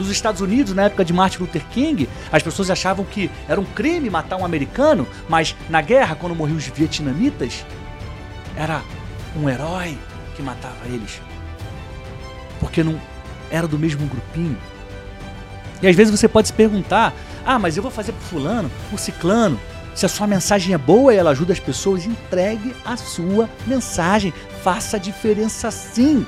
Nos Estados Unidos, na época de Martin Luther King, as pessoas achavam que era um crime matar um americano, mas na guerra, quando morriam os vietnamitas, era um herói que matava eles. Porque não era do mesmo grupinho. E às vezes você pode se perguntar: ah, mas eu vou fazer por fulano, por ciclano. Se a sua mensagem é boa e ela ajuda as pessoas, entregue a sua mensagem. Faça a diferença sim.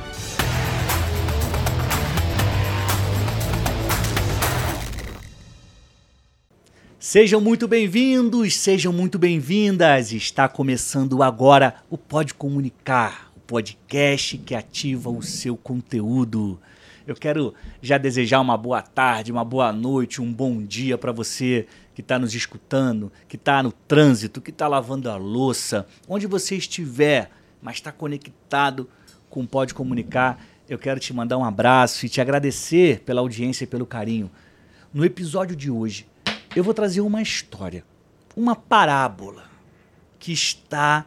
Sejam muito bem-vindos, sejam muito bem-vindas. Está começando agora o Pode Comunicar, o podcast que ativa o seu conteúdo. Eu quero já desejar uma boa tarde, uma boa noite, um bom dia para você que está nos escutando, que está no trânsito, que está lavando a louça, onde você estiver, mas está conectado com Pode Comunicar. Eu quero te mandar um abraço e te agradecer pela audiência e pelo carinho. No episódio de hoje, eu vou trazer uma história, uma parábola que está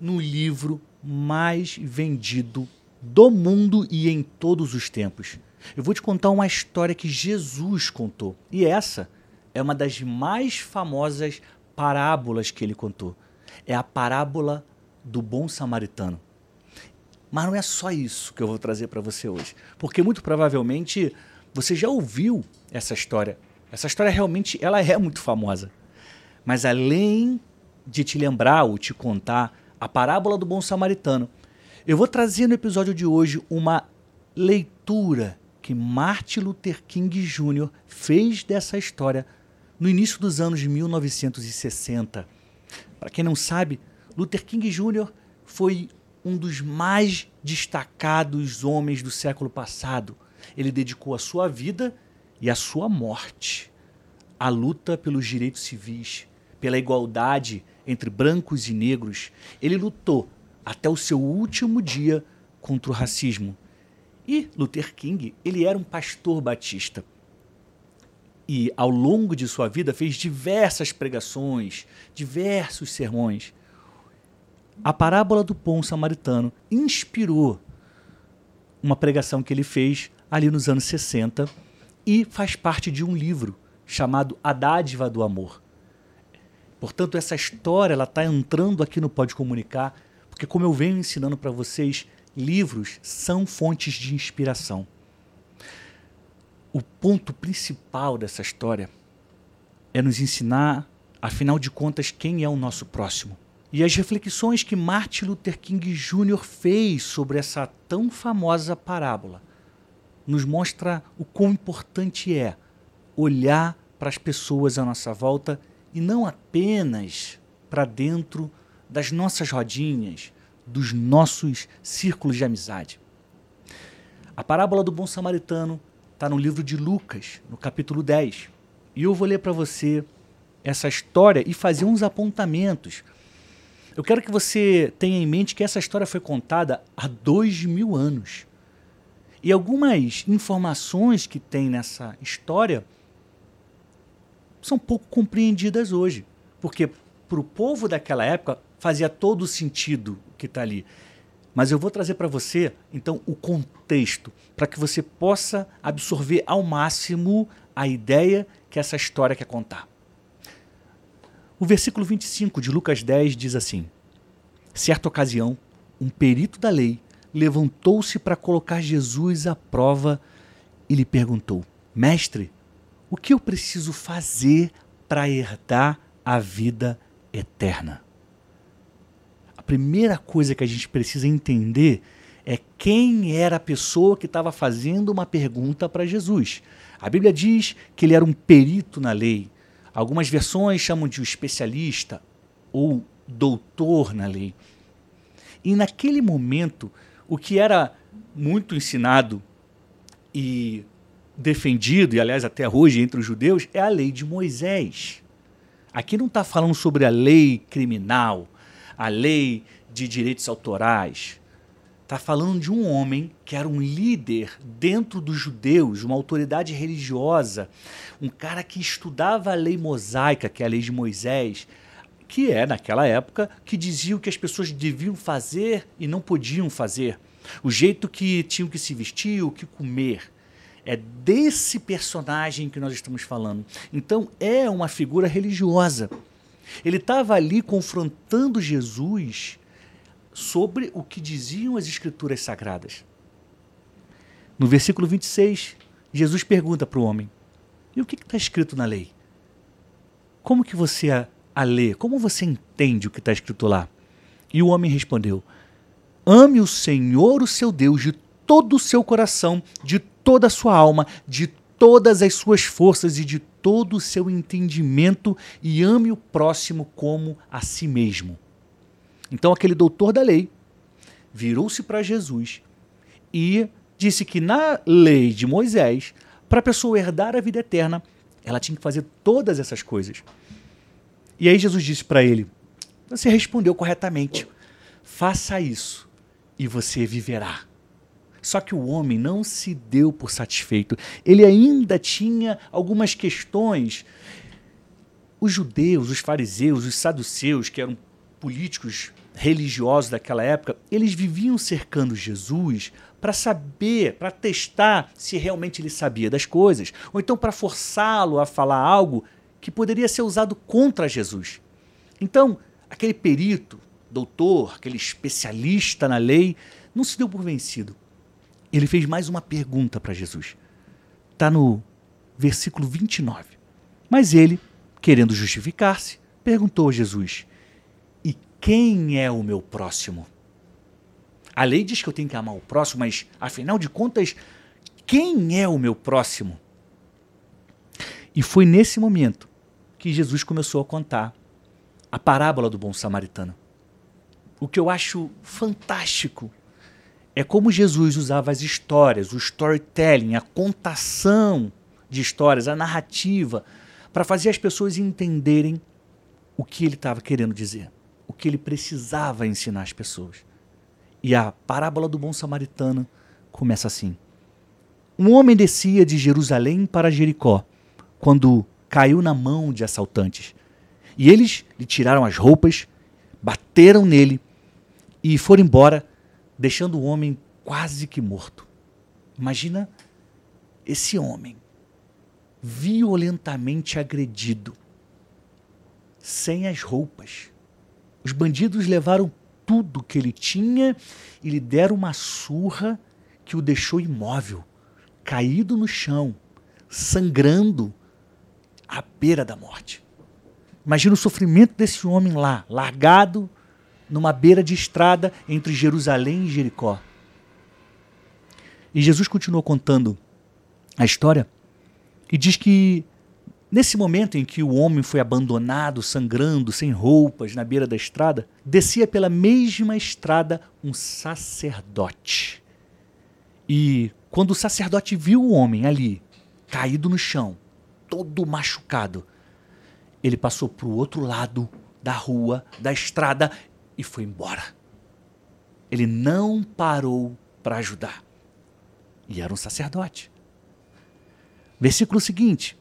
no livro mais vendido do mundo e em todos os tempos. Eu vou te contar uma história que Jesus contou. E essa é uma das mais famosas parábolas que ele contou. É a parábola do bom samaritano. Mas não é só isso que eu vou trazer para você hoje, porque muito provavelmente você já ouviu essa história. Essa história realmente ela é muito famosa. Mas além de te lembrar ou te contar a parábola do bom samaritano, eu vou trazer no episódio de hoje uma leitura que Martin Luther King Jr. fez dessa história no início dos anos de 1960. Para quem não sabe, Luther King Jr. foi um dos mais destacados homens do século passado. Ele dedicou a sua vida e a sua morte à luta pelos direitos civis, pela igualdade entre brancos e negros. Ele lutou até o seu último dia contra o racismo. E Luther King, ele era um pastor batista. E ao longo de sua vida fez diversas pregações, diversos sermões. A parábola do pão samaritano inspirou uma pregação que ele fez ali nos anos 60 e faz parte de um livro chamado A Dádiva do Amor. Portanto, essa história ela está entrando aqui no Pode Comunicar porque, como eu venho ensinando para vocês, livros são fontes de inspiração. O ponto principal dessa história é nos ensinar, afinal de contas, quem é o nosso próximo. E as reflexões que Martin Luther King Jr. fez sobre essa tão famosa parábola nos mostra o quão importante é olhar para as pessoas à nossa volta e não apenas para dentro das nossas rodinhas, dos nossos círculos de amizade. A parábola do bom samaritano está no livro de Lucas, no capítulo 10. E eu vou ler para você essa história e fazer uns apontamentos. Eu quero que você tenha em mente que essa história foi contada há dois mil anos. E algumas informações que tem nessa história são pouco compreendidas hoje. Porque para o povo daquela época, fazia todo sentido o que está ali. Mas eu vou trazer para você, então, o contexto, para que você possa absorver ao máximo a ideia que essa história quer contar. O versículo 25 de Lucas 10 diz assim: Certa ocasião, um perito da lei levantou-se para colocar Jesus à prova e lhe perguntou: Mestre, o que eu preciso fazer para herdar a vida eterna? primeira coisa que a gente precisa entender é quem era a pessoa que estava fazendo uma pergunta para Jesus. A Bíblia diz que ele era um perito na lei. Algumas versões chamam de um especialista ou doutor na lei. E naquele momento, o que era muito ensinado e defendido, e aliás até hoje entre os judeus, é a lei de Moisés. Aqui não está falando sobre a lei criminal, a lei de direitos autorais. Está falando de um homem que era um líder dentro dos judeus, uma autoridade religiosa, um cara que estudava a lei mosaica, que é a lei de Moisés, que é, naquela época, que dizia o que as pessoas deviam fazer e não podiam fazer, o jeito que tinham que se vestir, o que comer. É desse personagem que nós estamos falando. Então, é uma figura religiosa. Ele estava ali confrontando Jesus sobre o que diziam as escrituras sagradas. No versículo 26, Jesus pergunta para o homem: E o que está escrito na lei? Como que você a, lê? Como você entende o que está escrito lá? E o homem respondeu: Ame o Senhor, o seu Deus, de todo o seu coração, de toda a sua alma, de todas as suas forças e de todo o seu entendimento, e ame o próximo como a si mesmo. Então, aquele doutor da lei virou-se para Jesus e disse que na lei de Moisés, para a pessoa herdar a vida eterna, ela tinha que fazer todas essas coisas. E aí Jesus disse para ele: Você respondeu corretamente. Faça isso e você viverá. Só que o homem não se deu por satisfeito. Ele ainda tinha algumas questões. Os judeus, os fariseus, os saduceus, que eram políticos religiosos daquela época, eles viviam cercando Jesus para saber, para testar se realmente ele sabia das coisas, ou então para forçá-lo a falar algo que poderia ser usado contra Jesus. Então, aquele perito, doutor, aquele especialista na lei, não se deu por vencido. Ele fez mais uma pergunta para Jesus. Está no versículo 29. Mas ele, querendo justificar-se, perguntou a Jesus: E quem é o meu próximo? A lei diz que eu tenho que amar o próximo, mas afinal de contas, quem é o meu próximo? E foi nesse momento que Jesus começou a contar a parábola do bom samaritano. O que eu acho fantástico é como Jesus usava as histórias, o storytelling, a contação de histórias, a narrativa, para fazer as pessoas entenderem o que ele estava querendo dizer, o que ele precisava ensinar as pessoas. E a parábola do bom samaritano começa assim: Um homem descia de Jerusalém para Jericó, quando caiu na mão de assaltantes. E eles lhe tiraram as roupas, bateram nele e foram embora, deixando o homem quase que morto. Imagina esse homem violentamente agredido, sem as roupas. Os bandidos levaram tudo que ele tinha e lhe deram uma surra que o deixou imóvel, caído no chão, sangrando à beira da morte. Imagina o sofrimento desse homem lá, largado numa beira de estrada entre Jerusalém e Jericó. E Jesus continuou contando a história e diz que Nesse momento em que o homem foi abandonado, sangrando, sem roupas, na beira da estrada, descia pela mesma estrada um sacerdote. E quando o sacerdote viu o homem ali, caído no chão, todo machucado, ele passou para o outro lado da rua, da estrada e foi embora. Ele não parou para ajudar. E era um sacerdote. Versículo seguinte: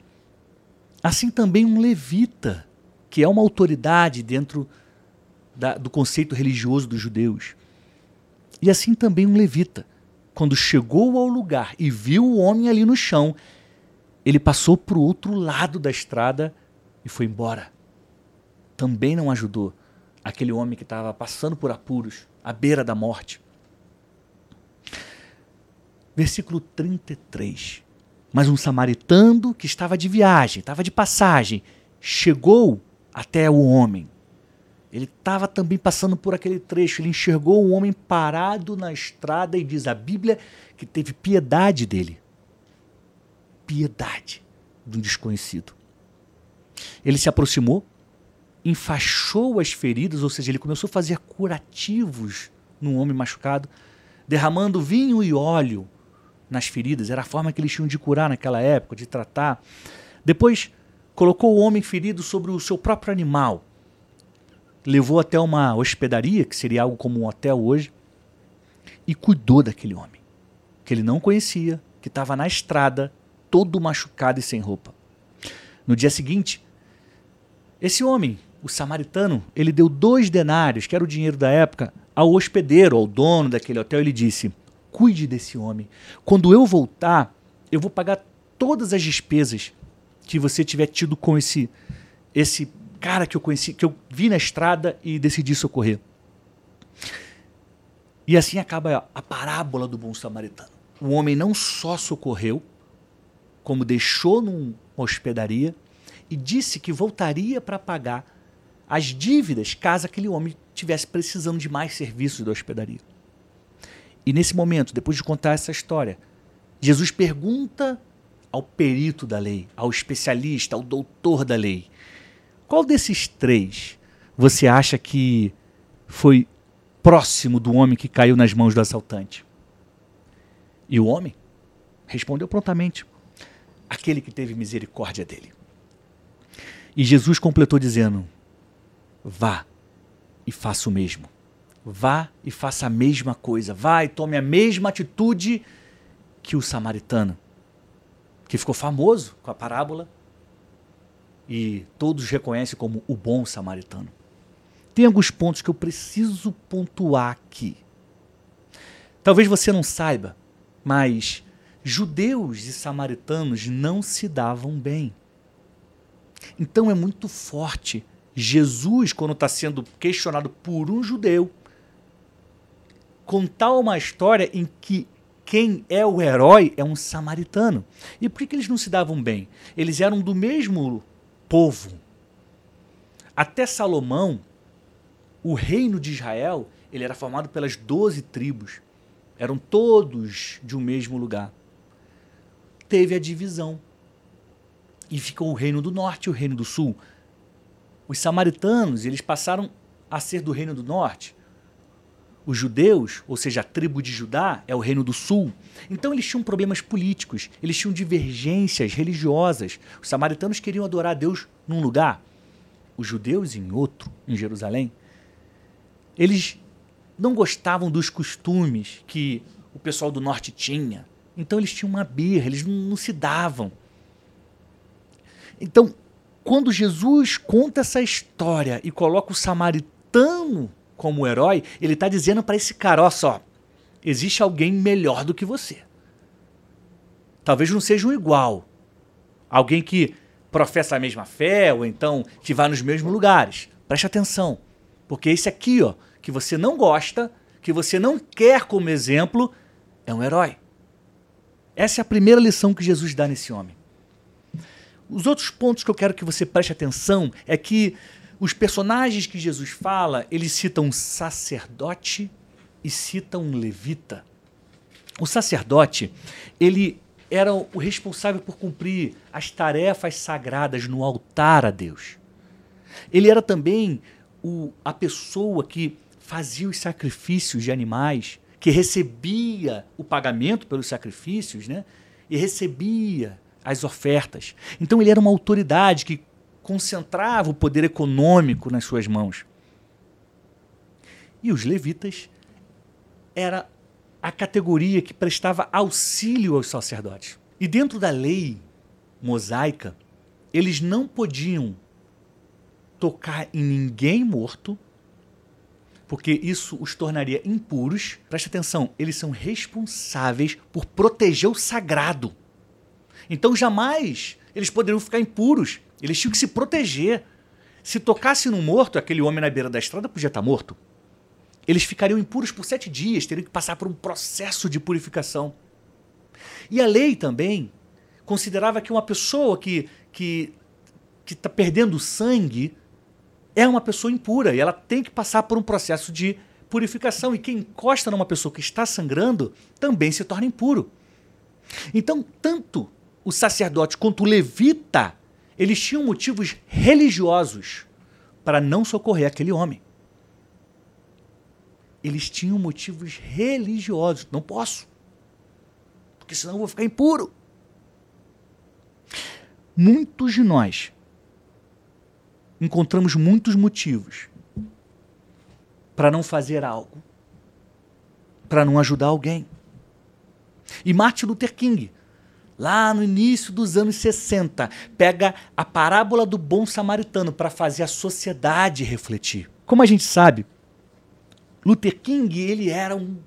Assim também um levita, que é uma autoridade dentro da, do conceito religioso dos judeus. E assim também um levita, quando chegou ao lugar e viu o homem ali no chão, ele passou para o outro lado da estrada e foi embora. Também não ajudou aquele homem que estava passando por apuros, à beira da morte. Versículo 33. Mas um samaritano que estava de viagem, estava de passagem, chegou até o homem. Ele estava também passando por aquele trecho. Ele enxergou um homem parado na estrada e diz a Bíblia que teve piedade dele. Piedade de um desconhecido. Ele se aproximou, enfaixou as feridas, ou seja, ele começou a fazer curativos no homem machucado, derramando vinho e óleo nas feridas, era a forma que eles tinham de curar naquela época, de tratar. Depois colocou o homem ferido sobre o seu próprio animal, levou até uma hospedaria, que seria algo como um hotel hoje, e cuidou daquele homem, que ele não conhecia, que estava na estrada, todo machucado e sem roupa. No dia seguinte, esse homem, o samaritano, ele deu dois denários, que era o dinheiro da época, ao hospedeiro, ao dono daquele hotel. Ele disse: cuide desse homem. Quando eu voltar, eu vou pagar todas as despesas que você tiver tido com esse esse cara que eu conheci, que eu vi na estrada e decidi socorrer. E assim acaba a parábola do bom samaritano. O homem não só socorreu, como deixou numa hospedaria e disse que voltaria para pagar as dívidas caso aquele homem tivesse precisando de mais serviços da hospedaria. E nesse momento, depois de contar essa história, Jesus pergunta ao perito da lei, ao especialista, ao doutor da lei: qual desses três você acha que foi próximo do homem que caiu nas mãos do assaltante? E o homem respondeu prontamente: aquele que teve misericórdia dele. E Jesus completou dizendo: Vá e faça o mesmo. Vá e faça a mesma coisa. Vá e tome a mesma atitude que o samaritano, que ficou famoso com a parábola e todos reconhecem como o bom samaritano. Tem alguns pontos que eu preciso pontuar aqui. Talvez você não saiba, mas judeus e samaritanos não se davam bem. Então é muito forte. Jesus, quando está sendo questionado por um judeu, contar uma história em que quem é o herói é um samaritano. E por que, eles não se davam bem? Eles eram do mesmo povo. Até Salomão, o reino de Israel, ele era formado pelas doze tribos. Eram todos de um mesmo lugar. Teve a divisão. E ficou o reino do norte e o reino do sul. Os samaritanos, eles passaram a ser do reino do norte. Os judeus, ou seja, a tribo de Judá, é o reino do sul. Então eles tinham problemas políticos, eles tinham divergências religiosas. Os samaritanos queriam adorar a Deus num lugar, os judeus em outro, em Jerusalém. Eles não gostavam dos costumes que o pessoal do norte tinha. Então eles tinham uma birra, eles não, não se davam. Então, quando Jesus conta essa história e coloca o samaritano como herói, ele está dizendo para esse cara: ó só, existe alguém melhor do que você. Talvez não seja um igual. Alguém que professa a mesma fé, ou então que vai nos mesmos lugares. Preste atenção. Porque esse aqui, ó, que você não gosta, que você não quer como exemplo, é um herói. Essa é a primeira lição que Jesus dá nesse homem. Os outros pontos que eu quero que você preste atenção é que os personagens que Jesus fala, eles citam um sacerdote e citam um levita. O sacerdote, ele era o responsável por cumprir as tarefas sagradas no altar a Deus. Ele era também o, a pessoa que fazia os sacrifícios de animais, que recebia o pagamento pelos sacrifícios, né? E recebia as ofertas. Então ele era uma autoridade que concentrava o poder econômico nas suas mãos. E os levitas era a categoria que prestava auxílio aos sacerdotes. E dentro da lei mosaica, eles não podiam tocar em ninguém morto, porque isso os tornaria impuros. Preste atenção, eles são responsáveis por proteger o sagrado. Então jamais eles poderiam ficar impuros. Eles tinham que se proteger. Se tocasse no morto, aquele homem na beira da estrada podia estar morto. Eles ficariam impuros por sete dias, teriam que passar por um processo de purificação. E a lei também considerava que uma pessoa que que que está perdendo sangue é uma pessoa impura e ela tem que passar por um processo de purificação. E quem encosta numa pessoa que está sangrando também se torna impuro. Então, tanto o sacerdote quanto o levita eles tinham motivos religiosos para não socorrer aquele homem. Eles tinham motivos religiosos. Não posso. Porque senão eu vou ficar impuro. Muitos de nós encontramos muitos motivos para não fazer algo, para não ajudar alguém. E Martin Luther King lá no início dos anos 60, pega a parábola do bom samaritano para fazer a sociedade refletir. Como a gente sabe, Luther King ele era um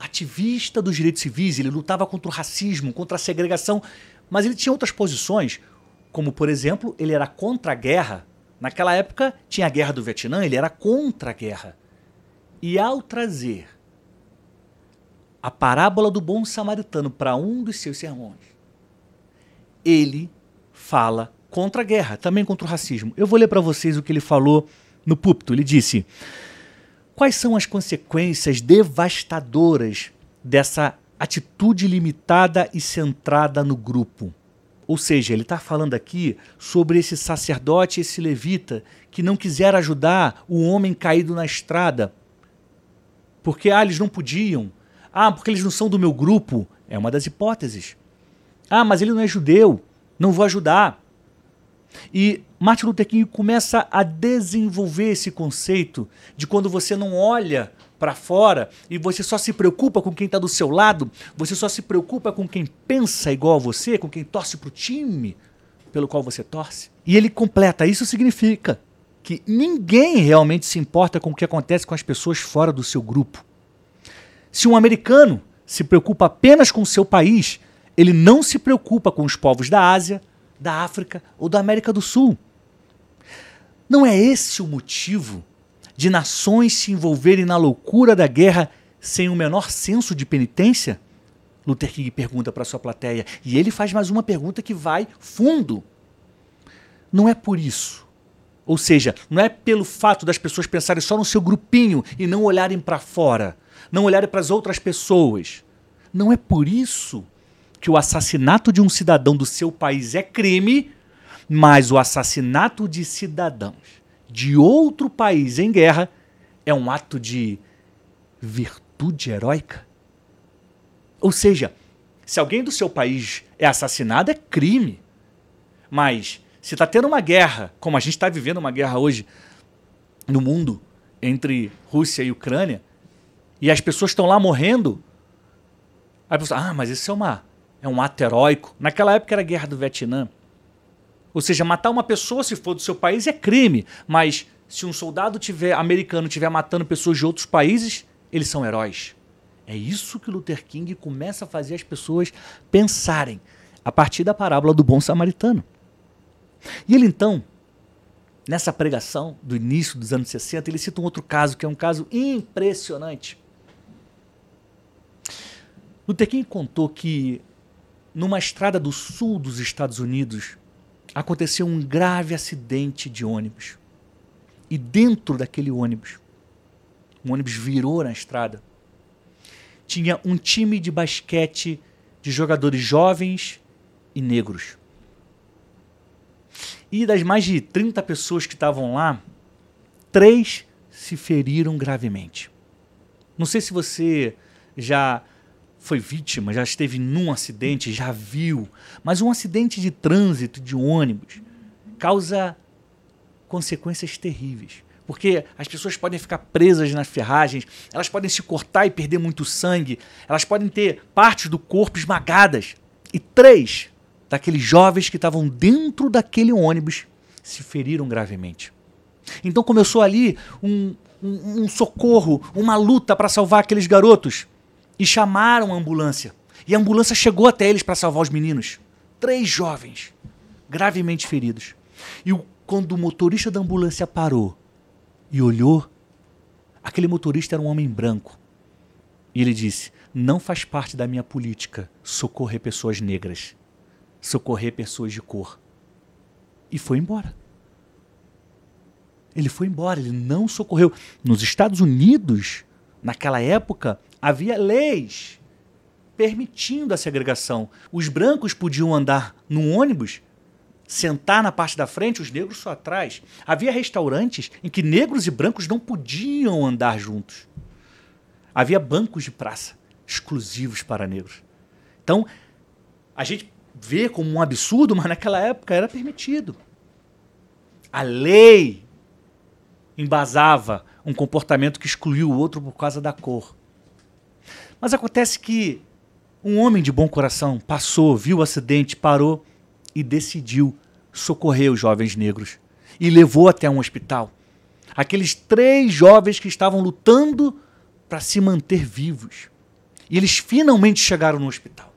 ativista dos direitos civis, ele lutava contra o racismo, contra a segregação, mas ele tinha outras posições, como por exemplo, ele era contra a guerra. Naquela época tinha a guerra do Vietnã, ele era contra a guerra. E ao trazer a parábola do bom samaritano para um dos seus sermões, ele fala contra a guerra, também contra o racismo. Eu vou ler para vocês o que ele falou no púlpito. Ele disse: Quais são as consequências devastadoras dessa atitude limitada e centrada no grupo? Ou seja, ele está falando aqui sobre esse sacerdote, esse levita, que não quiser ajudar o homem caído na estrada. Porque, ah, eles não podiam. Ah, porque eles não são do meu grupo. É uma das hipóteses. Ah, mas ele não é judeu. Não vou ajudar. E Martin Luther King começa a desenvolver esse conceito de quando você não olha para fora e você só se preocupa com quem está do seu lado, você só se preocupa com quem pensa igual a você, com quem torce para o time pelo qual você torce. E ele completa: isso significa que ninguém realmente se importa com o que acontece com as pessoas fora do seu grupo. Se um americano se preocupa apenas com o seu país, ele não se preocupa com os povos da Ásia, da África ou da América do Sul. Não é esse o motivo de nações se envolverem na loucura da guerra sem o menor senso de penitência? Luther King pergunta para sua plateia. E ele faz mais uma pergunta que vai fundo. Não é por isso. Ou seja, não é pelo fato das pessoas pensarem só no seu grupinho e não olharem para fora, não olharem para as outras pessoas. Não é por isso que o assassinato de um cidadão do seu país é crime, mas o assassinato de cidadãos de outro país em guerra é um ato de virtude heróica? Ou seja, se alguém do seu país é assassinado, é crime. Mas se está tendo uma guerra, como a gente está vivendo uma guerra hoje no mundo entre Rússia e Ucrânia, e as pessoas estão lá morrendo, aí a pessoa, ah, mas isso é uma é um ato heróico. Naquela época era a guerra do Vietnã. Ou seja, matar uma pessoa se for do seu país é crime, mas se um soldado tiver americano estiver matando pessoas de outros países, eles são heróis. É isso que Luther King começa a fazer as pessoas pensarem a partir da parábola do bom samaritano. E ele então, nessa pregação do início dos anos 60, ele cita um outro caso que é um caso impressionante. Luther King contou que numa estrada do sul dos Estados Unidos, aconteceu um grave acidente de ônibus. E dentro daquele ônibus, o ônibus virou na estrada, tinha um time de basquete de jogadores jovens e negros. E das mais de 30 pessoas que estavam lá, três se feriram gravemente. Não sei se você já foi vítima, já esteve num acidente, já viu, mas um acidente de trânsito de ônibus causa consequências terríveis. Porque as pessoas podem ficar presas nas ferragens, elas podem se cortar e perder muito sangue, elas podem ter partes do corpo esmagadas. E três daqueles jovens que estavam dentro daquele ônibus se feriram gravemente. Então começou ali um, um, um socorro, uma luta para salvar aqueles garotos e chamaram a ambulância. E a ambulância chegou até eles para salvar os meninos. Três jovens, gravemente feridos. E quando o motorista da ambulância parou e olhou, aquele motorista era um homem branco. E ele disse: Não faz parte da minha política socorrer pessoas negras, socorrer pessoas de cor. E foi embora. Ele foi embora, ele não socorreu. Nos Estados Unidos, naquela época, havia leis permitindo a segregação. Os brancos podiam andar no ônibus, sentar na parte da frente, os negros só atrás. Havia restaurantes em que negros e brancos não podiam andar juntos. Havia bancos de praça exclusivos para negros. Então, a gente vê como um absurdo, mas naquela época era permitido. A lei embasava um comportamento que excluiu o outro por causa da cor. Mas acontece que um homem de bom coração passou, viu o acidente, parou e decidiu socorrer os jovens negros e levou até um hospital. Aqueles três jovens que estavam lutando para se manter vivos. E eles finalmente chegaram no hospital.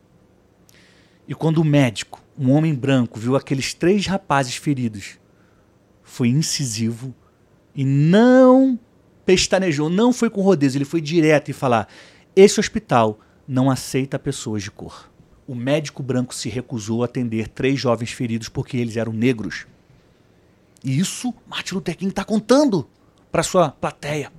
E quando o médico, um homem branco, viu aqueles três rapazes feridos, foi incisivo e não pestanejou, não foi com rodeios, ele foi direto e falar: esse hospital não aceita pessoas de cor. O médico branco se recusou a atender três jovens feridos porque eles eram negros. E isso Martin Luther King está contando para sua plateia.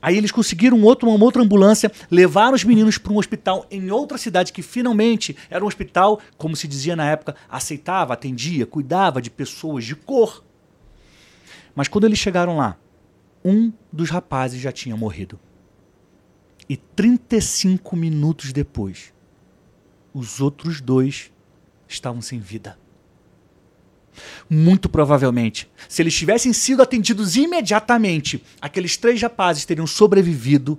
Aí eles conseguiram outro, uma outra ambulância, levaram os meninos para um hospital em outra cidade que finalmente era um hospital, como se dizia na época, aceitava, atendia, cuidava de pessoas de cor. Mas quando eles chegaram lá, um dos rapazes já tinha morrido. E 35 minutos depois, os outros dois estavam sem vida. Muito provavelmente, se eles tivessem sido atendidos imediatamente, aqueles três rapazes teriam sobrevivido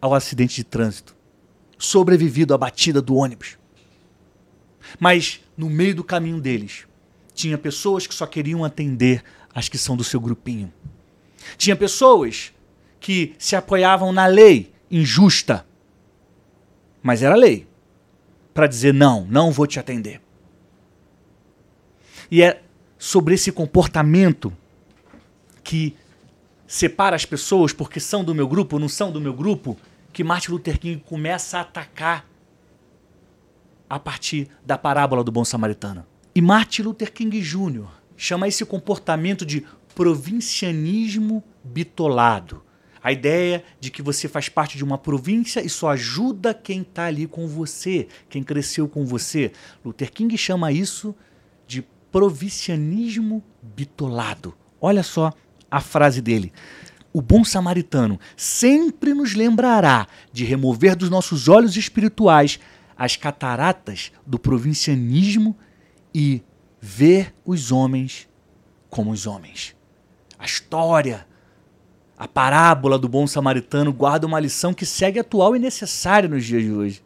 ao acidente de trânsito, sobrevivido à batida do ônibus. Mas no meio do caminho deles, tinha pessoas que só queriam atender as que são do seu grupinho. Tinha pessoas que se apoiavam na lei injusta, mas era lei para dizer não, não vou te atender. E é sobre esse comportamento que separa as pessoas porque são do meu grupo ou não são do meu grupo que Martin Luther King começa a atacar a partir da parábola do bom samaritano. E Martin Luther King Jr. chama esse comportamento de provincianismo bitolado. A ideia de que você faz parte de uma província e só ajuda quem está ali com você, quem cresceu com você. Luther King chama isso de provincianismo bitolado. Olha só a frase dele. O bom samaritano sempre nos lembrará de remover dos nossos olhos espirituais as cataratas do provincianismo e ver os homens como os homens. A história, a parábola do bom samaritano guarda uma lição que segue atual e necessária nos dias de hoje.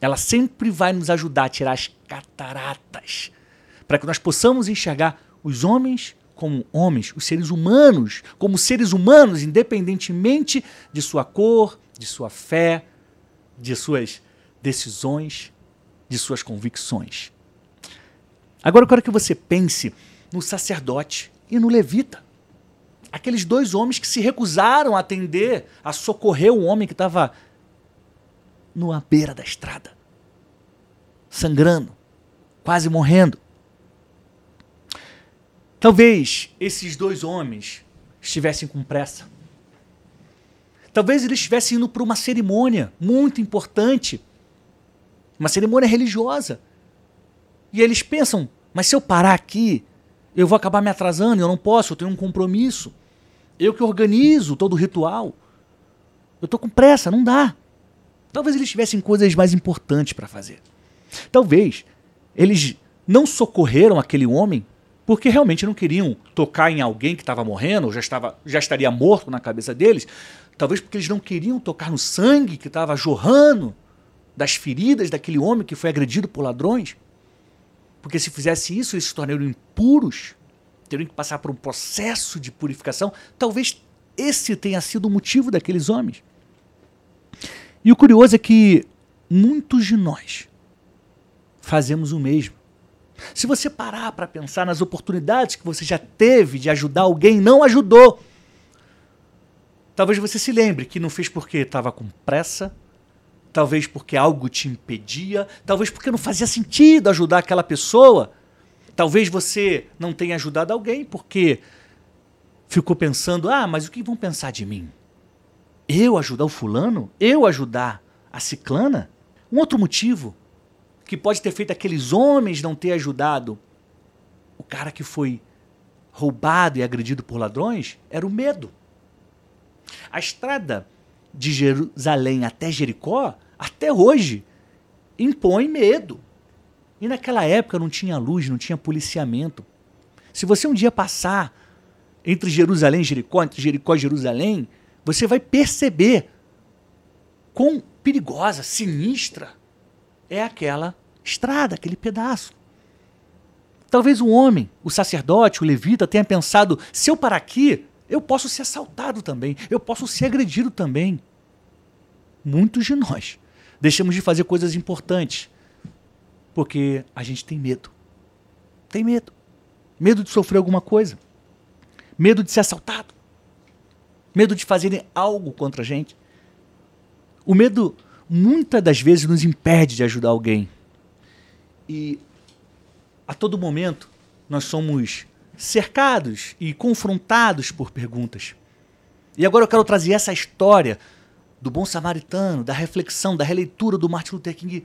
Ela sempre vai nos ajudar a tirar as cataratas para que nós possamos enxergar os homens como homens, os seres humanos como seres humanos, independentemente de sua cor, de sua fé, de suas decisões, de suas convicções. Agora eu quero que você pense no sacerdote e no levita. Aqueles dois homens que se recusaram a atender, a socorrer o homem que estava na beira da estrada, sangrando, quase morrendo. Talvez esses dois homens estivessem com pressa. Talvez eles estivessem indo para uma cerimônia muito importante, uma cerimônia religiosa. E eles pensam: mas se eu parar aqui, eu vou acabar me atrasando, eu não posso, eu tenho um compromisso. Eu que organizo todo o ritual. Eu estou com pressa, não dá. Talvez eles tivessem coisas mais importantes para fazer. Talvez eles não socorreram aquele homem porque realmente não queriam tocar em alguém que estava morrendo, ou já, estava, já estaria morto na cabeça deles, talvez porque eles não queriam tocar no sangue que estava jorrando das feridas daquele homem que foi agredido por ladrões. Porque se fizesse isso, eles se tornariam impuros, teriam que passar por um processo de purificação. Talvez esse tenha sido o motivo daqueles homens. E o curioso é que muitos de nós fazemos o mesmo. Se você parar para pensar nas oportunidades que você já teve de ajudar alguém, não ajudou. Talvez você se lembre que não fez porque estava com pressa, talvez porque algo te impedia, talvez porque não fazia sentido ajudar aquela pessoa. Talvez você não tenha ajudado alguém porque ficou pensando: ah, mas o que vão pensar de mim? Eu ajudar o fulano? Eu ajudar a ciclana? Um outro motivo que pode ter feito aqueles homens não ter ajudado o cara que foi roubado e agredido por ladrões era o medo. A estrada de Jerusalém até Jericó, até hoje, impõe medo. E naquela época não tinha luz, não tinha policiamento. Se você um dia passar entre Jerusalém e Jericó, entre Jericó e Jerusalém, você vai perceber quão perigosa, sinistra é aquela estrada, aquele pedaço. Talvez o homem, o sacerdote, o levita tenha pensado: se eu parar aqui, eu posso ser assaltado também, eu posso ser agredido também. muitos de nós, deixamos de fazer coisas importantes porque a gente tem medo. Tem medo. Medo de sofrer alguma coisa. Medo de ser assaltado. Medo de fazerem algo contra a gente. O medo muitas das vezes nos impede de ajudar alguém. E a todo momento nós somos cercados e confrontados por perguntas. E agora eu quero trazer essa história do bom samaritano, da reflexão, da releitura do Martin Luther King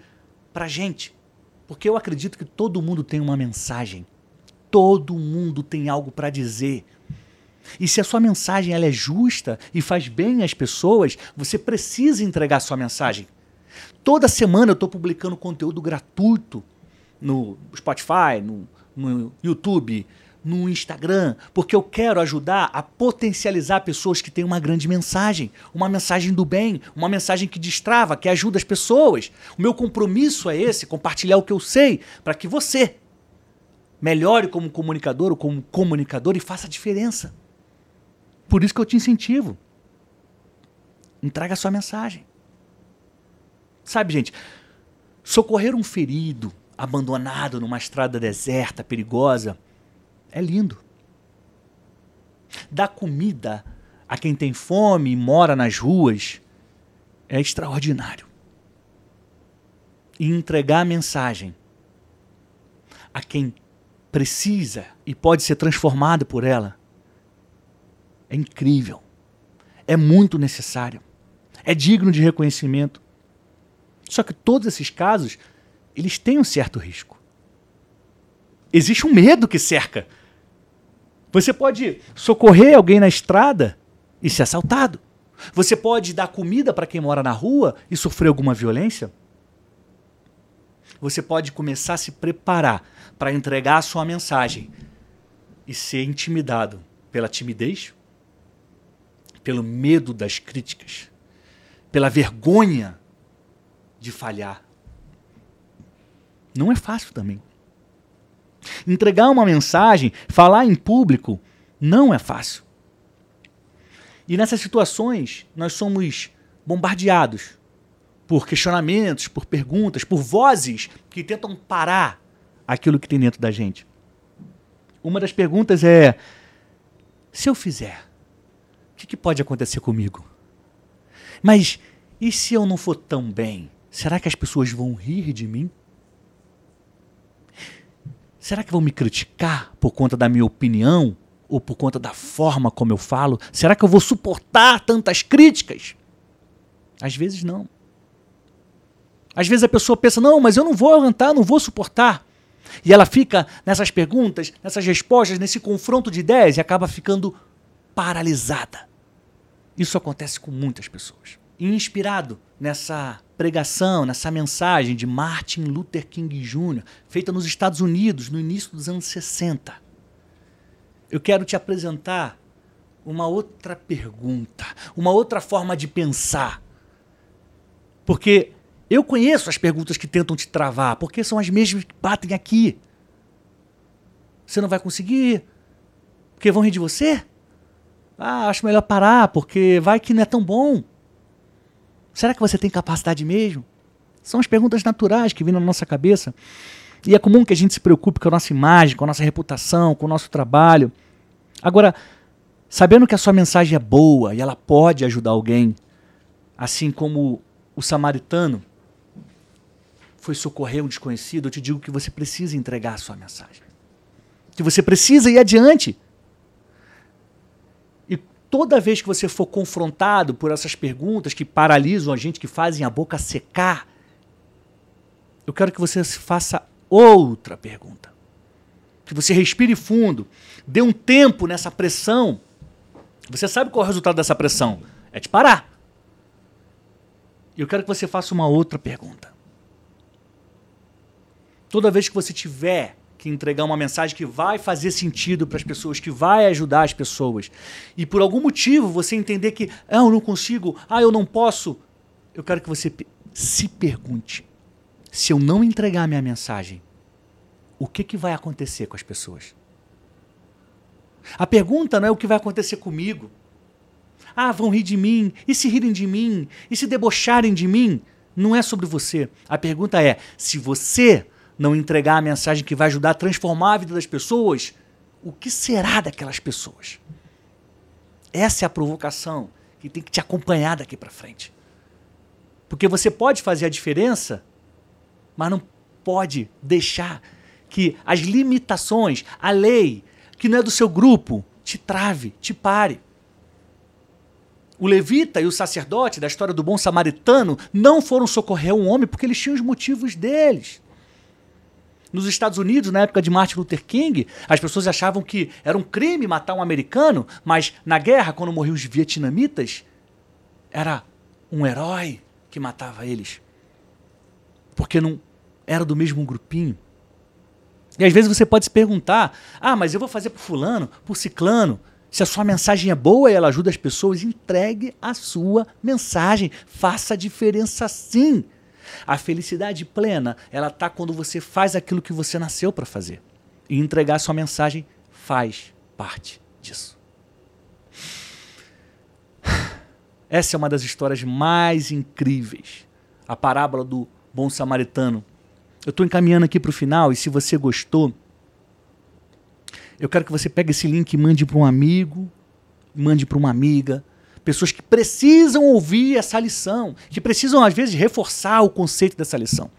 para gente. Porque eu acredito que todo mundo tem uma mensagem. Todo mundo tem algo para dizer. E se a sua mensagem ela é justa e faz bem às pessoas, você precisa entregar a sua mensagem. Toda semana eu estou publicando conteúdo gratuito no Spotify, no, no YouTube, no Instagram, porque eu quero ajudar a potencializar pessoas que têm uma grande mensagem, uma mensagem do bem, uma mensagem que destrava, que ajuda as pessoas. O meu compromisso é esse, compartilhar o que eu sei, para que você melhore como comunicador ou como comunicador e faça a diferença. Por isso que eu te incentivo. Entrega a sua mensagem. Sabe, gente, socorrer um ferido abandonado numa estrada deserta, perigosa, é lindo. Dar comida a quem tem fome e mora nas ruas é extraordinário. E entregar a mensagem a quem precisa e pode ser transformado por ela é incrível. É muito necessário. É digno de reconhecimento. Só que todos esses casos, eles têm um certo risco. Existe um medo que cerca você pode socorrer alguém na estrada e ser assaltado. Você pode dar comida para quem mora na rua e sofrer alguma violência. Você pode começar a se preparar para entregar a sua mensagem e ser intimidado pela timidez, pelo medo das críticas, pela vergonha de falhar. Não é fácil também. Entregar uma mensagem, falar em público, não é fácil. E nessas situações, nós somos bombardeados por questionamentos, por perguntas, por vozes que tentam parar aquilo que tem dentro da gente. Uma das perguntas é: se eu fizer, o que, que pode acontecer comigo? Mas e se eu não for tão bem? Será que as pessoas vão rir de mim? Será que vão me criticar por conta da minha opinião? Ou por conta da forma como eu falo? Será que eu vou suportar tantas críticas? Às vezes não. Às vezes a pessoa pensa, não, mas eu não vou aguentar, não vou suportar. E ela fica nessas perguntas, nessas respostas, nesse confronto de ideias e acaba ficando paralisada. Isso acontece com muitas pessoas. Inspirado nessa pregação, nessa mensagem de Martin Luther King Jr., feita nos Estados Unidos no início dos anos 60. Eu quero te apresentar uma outra pergunta, uma outra forma de pensar. Porque eu conheço as perguntas que tentam te travar, porque são as mesmas que batem aqui. Você não vai conseguir? Porque vão rir de você? Ah, acho melhor parar, porque vai que não é tão bom. Será que você tem capacidade mesmo? São as perguntas naturais que vêm na nossa cabeça. E é comum que a gente se preocupe com a nossa imagem, com a nossa reputação, com o nosso trabalho. Agora, sabendo que a sua mensagem é boa e ela pode ajudar alguém, assim como o samaritano foi socorrer um desconhecido, eu te digo que você precisa entregar a sua mensagem. Que você precisa ir adiante toda vez que você for confrontado por essas perguntas que paralisam a gente, que fazem a boca secar, eu quero que você faça outra pergunta. Que você respire fundo, dê um tempo nessa pressão. Você sabe qual é o resultado dessa pressão? É te parar. E eu quero que você faça uma outra pergunta. Toda vez que você tiver que entregar uma mensagem que vai fazer sentido para as pessoas, que vai ajudar as pessoas. E por algum motivo você entender que ah, eu não consigo, ah, eu não posso, eu quero que você se pergunte: se eu não entregar a minha mensagem, o que, que vai acontecer com as pessoas? A pergunta não é o que vai acontecer comigo. Ah, vão rir de mim. E se rirem de mim? E se debocharem de mim? Não é sobre você. A pergunta é: se você não entregar a mensagem que vai ajudar a transformar a vida das pessoas, o que será daquelas pessoas? Essa é a provocação que tem que te acompanhar daqui para frente. Porque você pode fazer a diferença, mas não pode deixar que as limitações, a lei, que não é do seu grupo, te trave, te pare. O levita e o sacerdote da história do bom samaritano não foram socorrer um homem porque eles tinham os motivos deles. Nos Estados Unidos, na época de Martin Luther King, as pessoas achavam que era um crime matar um americano, mas na guerra, quando morriam os vietnamitas, era um herói que matava eles. Porque não era do mesmo grupinho. E às vezes você pode se perguntar: ah, mas eu vou fazer por fulano, por ciclano. Se a sua mensagem é boa e ela ajuda as pessoas, entregue a sua mensagem. Faça a diferença sim. A felicidade plena, ela tá quando você faz aquilo que você nasceu para fazer. E entregar sua mensagem faz parte disso. Essa é uma das histórias mais incríveis. A parábola do bom samaritano eu estou encaminhando aqui para o final e se você gostou, eu quero que você pegue esse link e mande para um amigo, mande para uma amiga, pessoas que precisam ouvir essa lição, que precisam às vezes reforçar o conceito dessa lição.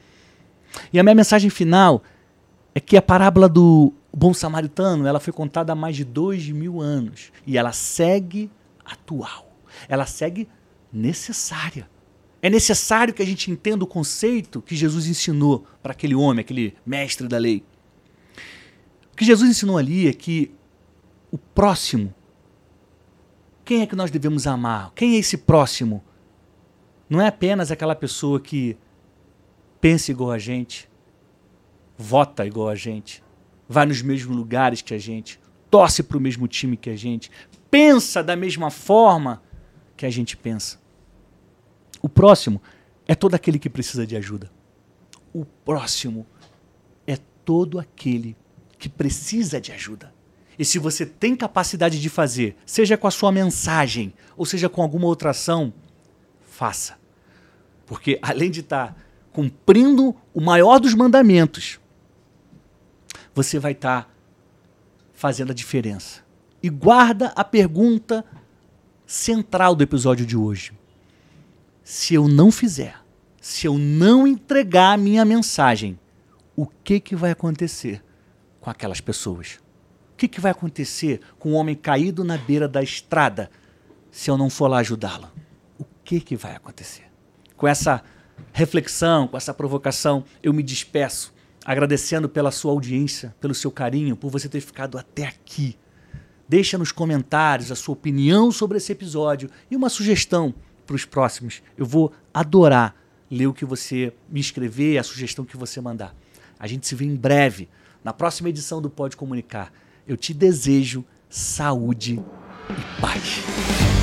E a minha mensagem final é que a parábola do bom samaritano ela foi contada há mais de dois mil anos e ela segue atual, ela segue necessária. É necessário que a gente entenda o conceito que Jesus ensinou para aquele homem, aquele mestre da lei. O que Jesus ensinou ali é que o próximo, quem é que nós devemos amar? Quem é esse próximo? Não é apenas aquela pessoa que pensa igual a gente, vota igual a gente, vai nos mesmos lugares que a gente, torce para o mesmo time que a gente, pensa da mesma forma que a gente pensa. O próximo é todo aquele que precisa de ajuda. O próximo é todo aquele que precisa de ajuda. E se você tem capacidade de fazer, seja com a sua mensagem ou seja com alguma outra ação, faça. Porque além de estar tá cumprindo o maior dos mandamentos, você vai estar tá fazendo a diferença. E guarda a pergunta central do episódio de hoje se eu não fizer, se eu não entregar a minha mensagem, o que, que vai acontecer com aquelas pessoas? Que, que vai acontecer com o um homem caído na beira da estrada se eu não for lá ajudá-lo? O que, que vai acontecer? Com essa reflexão, com essa provocação, eu me despeço, agradecendo pela sua audiência, pelo seu carinho, por você ter ficado até aqui. Deixa nos comentários a sua opinião sobre esse episódio e uma sugestão para os próximos. Eu vou adorar ler o que você me escrever, a sugestão que você mandar. A gente se vê em breve, na próxima edição do Pode Comunicar. Eu te desejo saúde e paz.